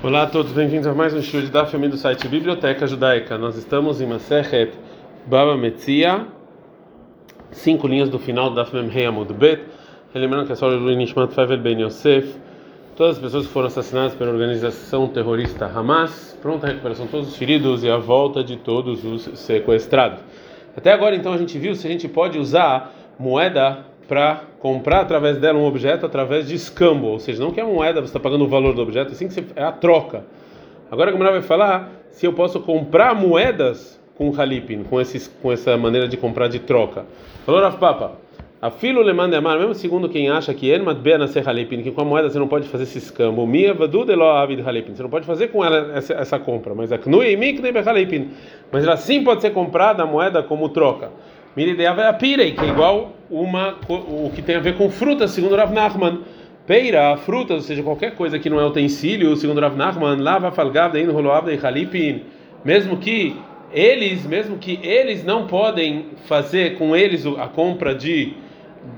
Olá a todos, bem-vindos a mais um estudo de Daf do site Biblioteca Judaica. Nós estamos em Masechet Baba Metzia, cinco linhas do final do Daf Memhei Amud Bet. Lembrando que é só o Nishmat Favel Ben Yosef, todas as pessoas que foram assassinadas pela organização terrorista Hamas, pronta a recuperação de todos os feridos e a volta de todos os sequestrados. Até agora, então, a gente viu se a gente pode usar moeda para comprar através dela um objeto através de escambo, ou seja, não que é moeda, você está pagando o valor do objeto, assim que você, é a troca. Agora a Gamara vai falar se eu posso comprar moedas com halipin, com, esses, com essa maneira de comprar de troca. Falou Rav Papa, a filo le manda amar, mesmo segundo quem acha que en matbea ser halipin, que com a moeda você não pode fazer esse escambo, mia vadu de halipin, você não pode fazer com ela essa, essa compra, mas a knui mikne be halipin, mas ela sim pode ser comprada a moeda como troca. Mirideava é a que é igual uma o que tem a ver com frutas, segundo Rav Nachman. Peira, frutas, ou seja, qualquer coisa que não é utensílio, segundo Rav Nachman, lava falgavda in e halipin, mesmo que eles, mesmo que eles não podem fazer com eles a compra de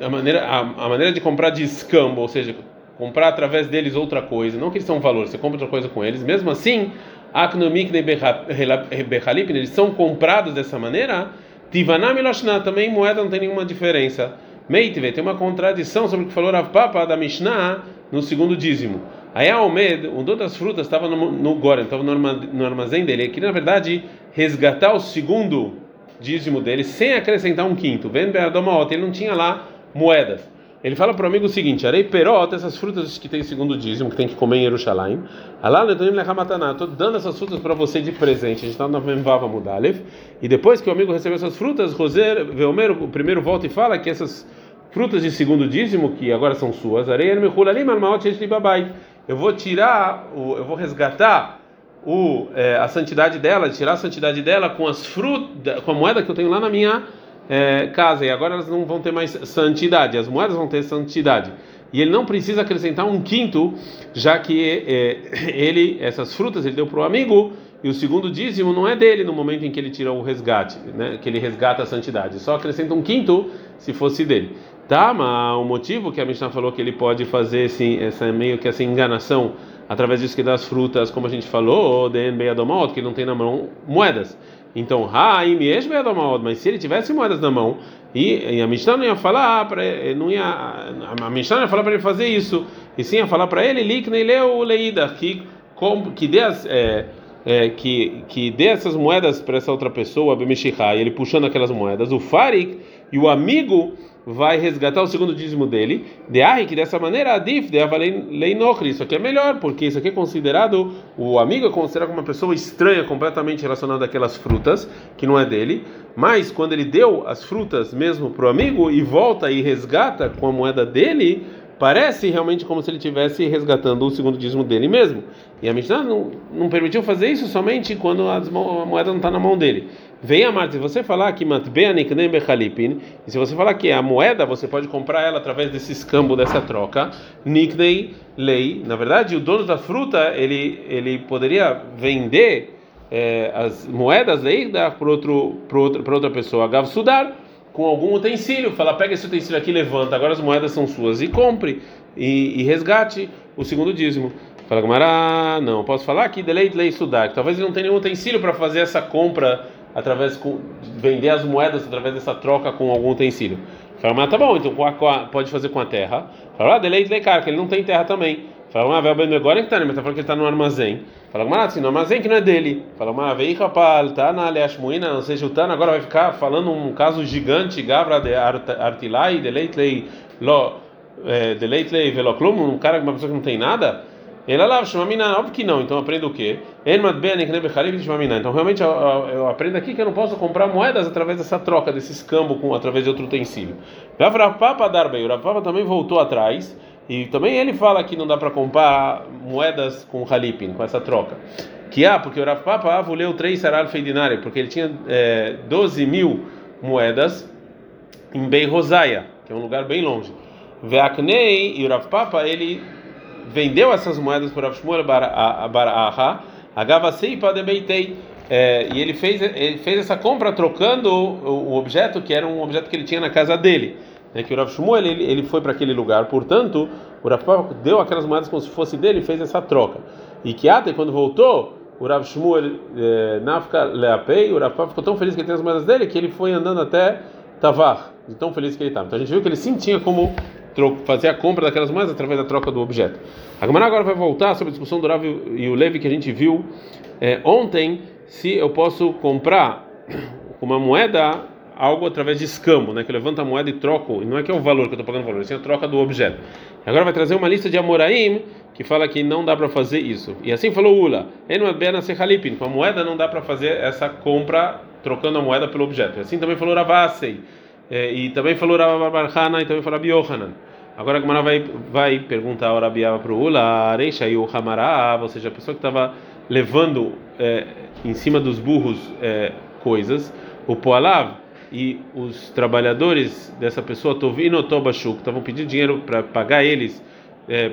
a maneira a, a maneira de comprar de escambo, ou seja, comprar através deles outra coisa, não que eles são valor, você compra outra coisa com eles, mesmo assim, aknomik bechalipin, eles são comprados dessa maneira, Tivaná Miloshná, também moeda não tem nenhuma diferença. Meitve, tem uma contradição sobre o que falou Rav Papa da Mishnah no segundo dízimo. Aí a Almed, um das frutas estava no, no Goren, estava no armazém dele. Ele queria, na verdade, resgatar o segundo dízimo dele sem acrescentar um quinto. Vendo ele não tinha lá moedas. Ele fala para o amigo o seguinte: Arei perot, essas frutas que tem segundo dízimo, que tem que comer em Jerusalém. Alá estou dando essas frutas para você de presente. A gente está na Memvava Mudalev. E depois que o amigo recebeu essas frutas, Roser Veomer, o primeiro volta e fala que essas frutas de segundo dízimo, que agora são suas, Arei eu vou tirar, eu vou resgatar o, é, a santidade dela, tirar a santidade dela com as frutas, com a moeda que eu tenho lá na minha é, casa e agora elas não vão ter mais santidade, as moedas vão ter santidade. E ele não precisa acrescentar um quinto, já que é, ele essas frutas ele deu para o amigo e o segundo dízimo não é dele no momento em que ele tira o resgate, né, que ele resgata a santidade. Só acrescenta um quinto se fosse dele. Tá, mas o motivo que a Mishnah falou que ele pode fazer esse, essa meio que essa enganação através disso que das frutas, como a gente falou, que ele não tem na mão moedas. Então, mas se ele tivesse moedas na mão e, e a Mishnah não ia falar para não ia a Mishnah ia falar para ele fazer isso, e sim ia falar para ele likneileu leida que que dê as, é, é, que que dê essas moedas para essa outra pessoa, e ele puxando aquelas moedas, o Farik e o amigo vai resgatar o segundo dízimo dele, de que dessa maneira adif de avalei isso aqui é melhor, porque isso aqui é considerado o amigo é considerado uma pessoa estranha, completamente relacionada àquelas frutas que não é dele, mas quando ele deu as frutas mesmo para o amigo e volta e resgata com a moeda dele, parece realmente como se ele estivesse resgatando o segundo dízimo dele mesmo. E a Mishnah não, não permitiu fazer isso somente quando a moeda não está na mão dele. Vem a Marta, se você falar que e se você falar que a moeda você pode comprar ela através desse escambo dessa troca, niknei lei, na verdade o dono da fruta ele ele poderia vender é, as moedas aí para outro para outra, pessoa, gav sudar com algum utensílio, fala pega esse utensílio aqui, levanta, agora as moedas são suas e compre e, e resgate o segundo dízimo. Fala Gamara, não, posso falar que delay lei sudar, talvez ele não tenha nenhum utensílio para fazer essa compra através de vender as moedas através dessa troca com algum utensílio. Fala, tá bom, então pode fazer com a terra. Fala, ah, delay cara, que ele não tem terra também. Fala, mas vai agora que tá, né? Mas tá falando que ele tá no armazém. Fala, mas assim, no armazém que não é dele. Fala, mas vem capaz, tá na Aleashmuina, ou seja, o Tana agora vai ficar falando um caso gigante, Gabra de Artilai, delay lo, eh, delay veloclum, um cara, uma pessoa que não tem nada. Óbvio que não. Então aprendo o quê? Então realmente eu, aprendo aqui que eu não posso comprar moedas através dessa troca, desse escambo com através de outro utensílio. Papa Darbei, o também voltou atrás e também ele fala que não dá para comprar moedas com halipin, com essa troca. Que há, porque o Papa leu três saral feidinari, porque ele tinha é, 12 mil moedas em Bei Rosaia, que é um lugar bem longe. Veaknei e o ele vendeu essas moedas para Shmuel Baraha, Agavaseipa de Beitei. É, e ele fez, ele fez essa compra trocando o, o, objeto que era um objeto que ele tinha na casa dele. Né, que o Rav Shmuel ele, ele foi para aquele lugar, portanto, o Rav deu aquelas moedas como se fosse dele e fez essa troca. E que até quando voltou, o Rav Shmuel eh, Nafka Leapei, o Rav ficou tão feliz que ele tem as moedas dele que ele foi andando até Tavar, de tão feliz que ele estava. Então a gente viu que ele sim tinha como fazer a compra daquelas moedas através da troca do objeto. A Gamara agora vai voltar sobre a discussão do Rav e o Levi que a gente viu eh, ontem, se eu posso comprar uma moeda algo através de escambo, né? Que levanta a moeda e troco, e não é que é o valor que eu estou pagando valor, é a troca do objeto. Agora vai trazer uma lista de Amoraim que fala que não dá para fazer isso. E assim falou Ula, com a moeda não dá para fazer essa compra trocando a moeda pelo objeto. E assim também falou Ravasei, é, e também falou Ravabarhana, e também falou Rabi Yohanan. Agora a Gemara vai, vai perguntar ao Rabiava para o Ula, Areisha e o Hamará, ou seja, a pessoa que estava levando é, em cima dos burros é, coisas, o Poalav, e os trabalhadores dessa pessoa, Tovino Tobashuk, estavam pedindo dinheiro para pagar eles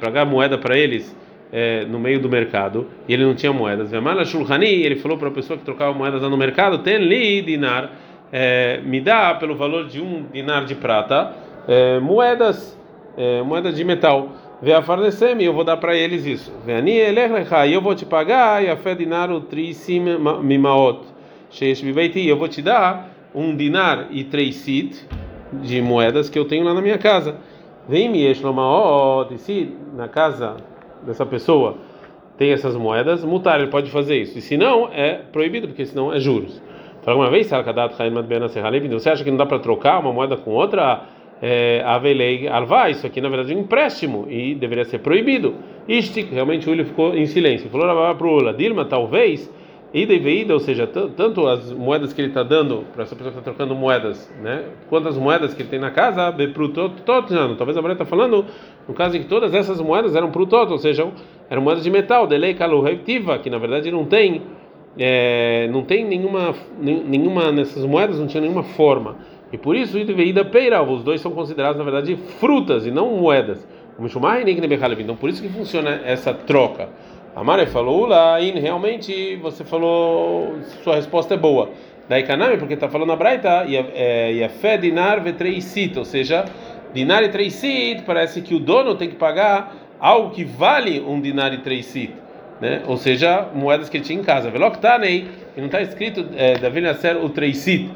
pagar moeda para eles é, no meio do mercado e ele não tinha moedas. ele falou para a pessoa que trocava moedas lá no mercado: tem li dinar, é, me dá pelo valor de um dinar de prata é, moedas, é, moedas de metal. Vê a farnecem eu vou dar para eles isso. Veni e eu vou te pagar e a fé dinar o trisim mimaot. Eu vou te dar um dinar e três sit de moedas que eu tenho lá na minha casa. Vem me e se na casa dessa pessoa tem essas moedas, mutar, ele pode fazer isso. E se não, é proibido, porque senão é juros. Fala uma vez, você acha que não dá para trocar uma moeda com outra? É, Avelei alva, isso aqui na verdade é um empréstimo e deveria ser proibido. Isto, realmente o Uli ficou em silêncio. Falou para o Ula, Dilma, talvez ida e veída, ou seja, tanto as moedas que ele está dando para essa pessoa que está trocando moedas, né? Quanto as moedas que ele tem na casa, para o. Talvez a mulher está falando no caso em que todas essas moedas eram para o todo, ou seja, eram moedas de metal, delei kaluhevtiva, que na verdade não tem, é, não tem nenhuma, nenhuma nessas moedas não tinha nenhuma forma. E por isso ida e veída peira, os dois são considerados na verdade frutas e não moedas. Então por isso que funciona essa troca. A Mara falou, Ulain, realmente você falou, sua resposta é boa. Daí Kanami, porque está falando a Braita, e a é, fé dinar vetreisit, ou seja, dinar e treisit, parece que o dono tem que pagar algo que vale um dinar e treisit, né? Ou seja, moedas que ele tinha em casa. Veloktanei, e não está escrito é, Davi Nasser o treisit,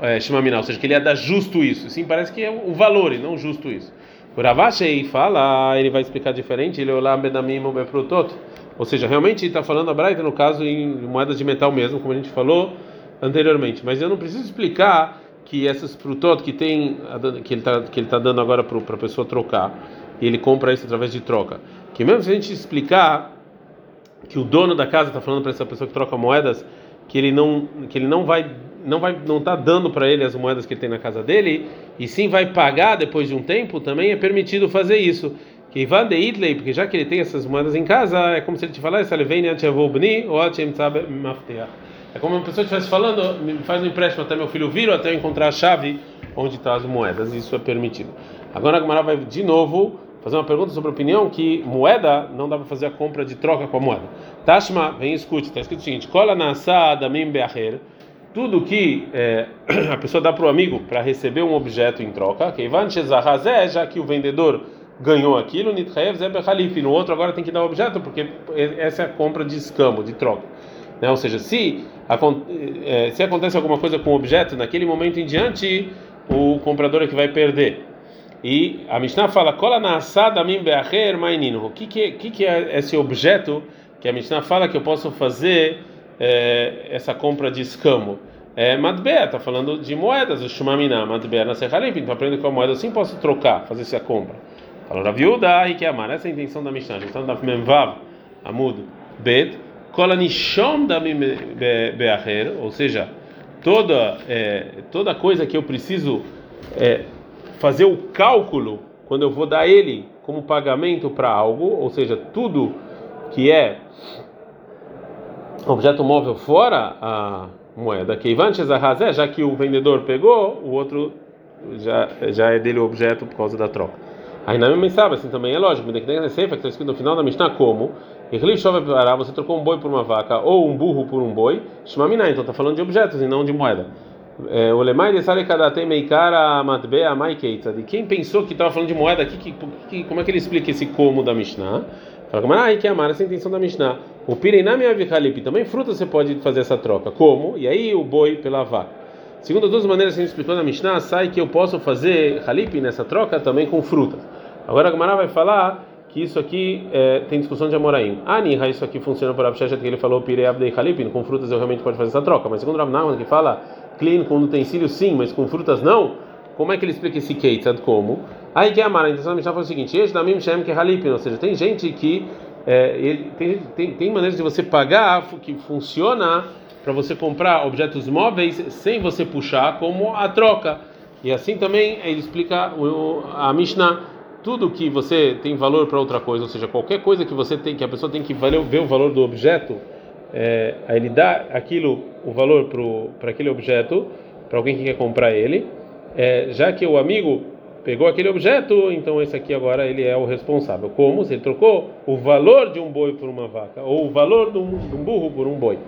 é, ou seja, que ele ia dar justo isso. Sim, parece que é o valor e não justo isso. O Ravashei fala, ele vai explicar diferente, ele olá bedamim o befrutot. Ou seja, realmente está falando a Braita, no caso, em moedas de metal mesmo, como a gente falou anteriormente. Mas eu não preciso explicar que essas frutot que tem que ele está que ele tá dando agora para a pessoa trocar e ele compra isso através de troca. Que mesmo se a gente explicar que o dono da casa está falando para essa pessoa que troca moedas que ele não que ele não vai não vai não está dando para ele as moedas que ele tem na casa dele e sim vai pagar depois de um tempo também é permitido fazer isso. Que Ivan de Itley, porque já que ele tem essas moedas em casa, é como se ele te falasse, ou É como uma pessoa estivesse falando, me faz um empréstimo até meu filho vir, ou até eu encontrar a chave onde estão tá as moedas, isso é permitido. Agora a Gamara vai de novo fazer uma pergunta sobre a opinião que moeda não dá para fazer a compra de troca com a moeda. Tashma, vem escute, está escrito o seguinte: Cola na assada mim beacher tudo que é, a pessoa dá para o amigo para receber um objeto em troca, já que o vendedor ganhou aquilo, no outro agora tem que dar o objeto, porque essa é a compra de escambo, de troca. Né? Ou seja, se, é, se acontece alguma coisa com o objeto, naquele momento em diante, o comprador é que vai perder. E a Mishnah fala, Kola na assada min beacher mainino. O que, que, que, que é esse objeto que a Mishnah fala que eu posso fazer é, essa compra de escambo? É, Madbea, está falando de moedas, o Shumamina, Madbea na Serralim, então aprende com a moeda assim posso trocar, fazer essa compra. Falou Raviuda, que amar. Essa é a intenção da Mishnah. Então, da Memvav, Amud, Bet, Kolanishom da Beacher, ou seja, toda, é, toda coisa que eu preciso é, fazer o cálculo quando eu vou dar ele como pagamento para algo, ou seja, tudo que é objeto móvel fora a moeda, que já que o vendedor pegou, o outro já, já é dele o objeto por causa da troca. Aí na mesma sabe, assim também é lógico, que está escrito no final da Mishnah como você trocou um boi por uma vaca ou um burro por um boi, Shmamina, então está falando de objetos e não de moeda. É, o Lemai de Sale Kadate Meikara Matbea Maikeita. De quem pensou que estava falando de moeda aqui, que, que, como é que ele explica esse como da Mishnah? Fala Gamara, aí que amar essa é a intenção da Mishnah. O Pirinami Avihalip, também fruta você pode fazer essa troca. Como? E aí o boi pela vaca. Segundo as duas maneiras que a gente explicou na Mishnah, sai que eu posso fazer halip nessa troca também com frutas. Agora a Gamara vai falar que isso aqui é, tem discussão de Amoraim. Ah, Niha, isso aqui funciona para Absheshet, que ele falou Pirei Abdei Halip, com frutas eu realmente posso fazer essa troca. Mas segundo Rav que fala clean com utensílios sim, mas com frutas não, como é que ele explica esse Keitzad como? Aí que Amara, a intenção da Mishnah foi o seguinte: Eshdamim Shem que Halip, ou seja, tem gente que é, ele, tem, tem, tem maneiras de você pagar que funciona para você comprar objetos móveis sem você puxar, como a troca. E assim também ele explica a Mishnah, tudo que você tem valor para outra coisa, ou seja, qualquer coisa que você tem, que a pessoa tem que ver o valor do objeto, é, ele dá aquilo, o valor para aquele objeto, para alguém que quer comprar ele, é, já que o amigo pegou aquele objeto, então esse aqui agora ele é o responsável. Como? Se ele trocou o valor de um boi por uma vaca, ou o valor de um, de um burro por um boi.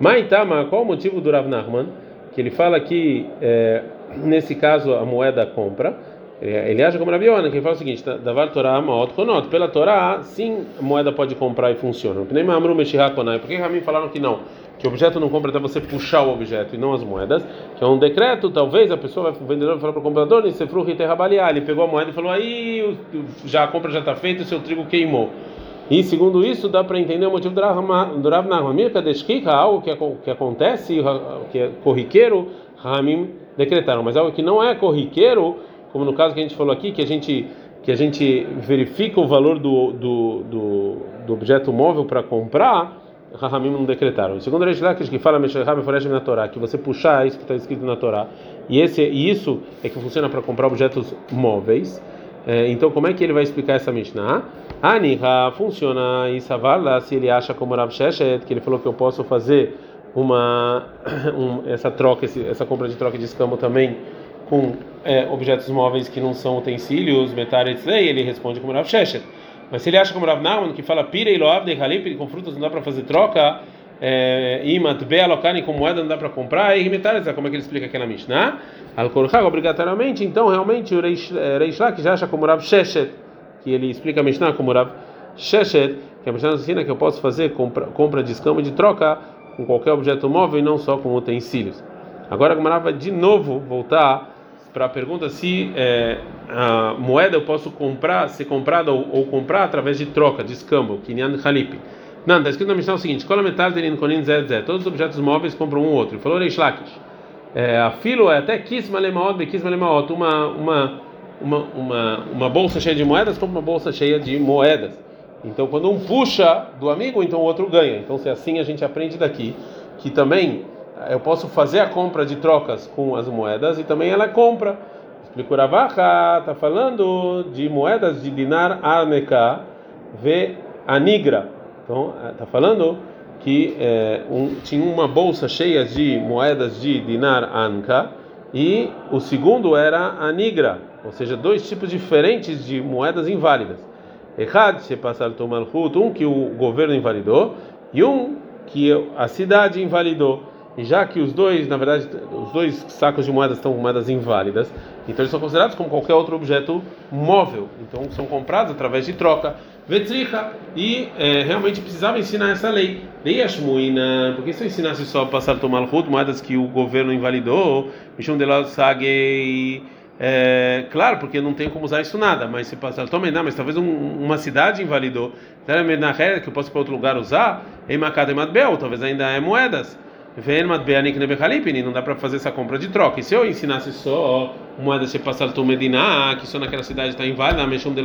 Maitama, qual o motivo do Rav Nachman? Que ele fala que é, nesse caso a moeda compra. Ele acha como Rabiona, que ele fala o seguinte: Davar Torah Maot Konot. Pela Torá, sim, moeda pode comprar e funciona. Por que Ramin falaram que não? que o objeto não compra até você puxar o objeto e não as moedas, que é um decreto, talvez a pessoa vai, vendedor vai falar para o comprador, ele pegou a moeda e falou, aí já a compra já está feita, o seu trigo queimou. E segundo isso, dá para entender o motivo do Rav Nahmamir, que algo que, que acontece, que é corriqueiro, Ramim decretaram, mas algo que não é corriqueiro, como no caso que a gente falou aqui, que a gente que a gente verifica o valor do, do, do, do objeto móvel para comprar, Rahamim não decretaram. Segundo Reish Lakish, que fala na Torá, que você puxar isso que está escrito na Torá, e, esse, e isso é que funciona para comprar objetos móveis. É, então, como é que ele vai explicar essa Mishnah? Aniha funciona e Savarla, se ele acha como Rav Sheshet, que ele falou que eu posso fazer uma um, essa troca, essa compra de troca de escambo também com é, objetos móveis que não são utensílios, metaretzei, ele responde como Rav Sheshet. Mas se ele acha como Rav Nahman, que fala pira e loav de halip, com frutas não dá para fazer troca, é, imat bealokani com moeda não dá para comprar, e rimetares, como é que ele explica aquela Mishnah? Al obrigatoriamente, então realmente o Reish é, que já acha como Rav Sheshet, que ele explica a Mishnah como Rav Sheshet, que a Mishnah ensina que eu posso fazer compra, compra de escama de troca com qualquer objeto móvel e não só com utensílios. Agora a Gemara vai de novo voltar para a pergunta se é, a moeda eu posso comprar, ser comprada ou, ou, comprar através de troca, de escambo, kinyan halip. Não, está escrito na Mishnah o seguinte: Cola metal terin konin zé Todos os objetos móveis compram um outro. Falou Reish Lakish. É, a filo é até kisma lemaot, bekisma lemaot. Uma, uma, uma, uma, uma bolsa cheia de moedas compra uma bolsa cheia de moedas. Então, quando um puxa do amigo, então o outro ganha. Então, se é assim a gente aprende daqui que também eu posso fazer a compra de trocas com as moedas e também ela compra. Explica o Ravacha, está falando de moedas de dinar arneka ve anigra. Então, está falando que é, um, tinha uma bolsa cheia de moedas de dinar anka e o segundo era a nigra, ou seja, dois tipos diferentes de moedas inválidas. Errad se passar tomar um que o governo invalidou e um que a cidade invalidou. E já que os dois, na verdade, os dois sacos de moedas estão moedas inválidas, então eles são considerados como qualquer outro objeto móvel. Então são comprados através de troca. Vetricha. E é, realmente precisava ensinar essa lei. Lei porque se eu ensinasse só passar tomar hut, moedas que o governo invalidou, Mishum de Sagei. É, claro, porque não tem como usar isso nada, mas se passar também não, mas talvez um, uma cidade invalidou, que eu posso para outro lugar usar, em Bel, talvez ainda é moedas não dá para fazer essa compra de troca. E se eu ensinasse só moeda se passar tu medina, que só naquela cidade está inválida, mexam de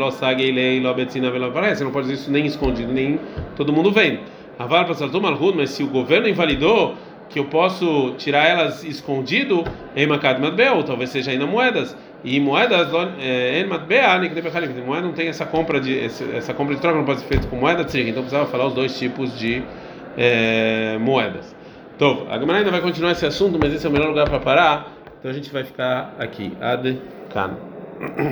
parece, não pode dizer isso nem escondido, nem todo mundo vendo. Avar passar tu malhud, mas se o governo invalidou que eu posso tirar elas escondido em talvez seja ainda moedas. E moedas matbea, moeda não tem essa compra de essa compra de troca não pode ser feita com moeda, então precisava falar os dois tipos de é, moedas. Então, a Gemara ainda vai continuar esse assunto, mas esse é o melhor lugar para parar. Então a gente vai ficar aqui. Ad Kan.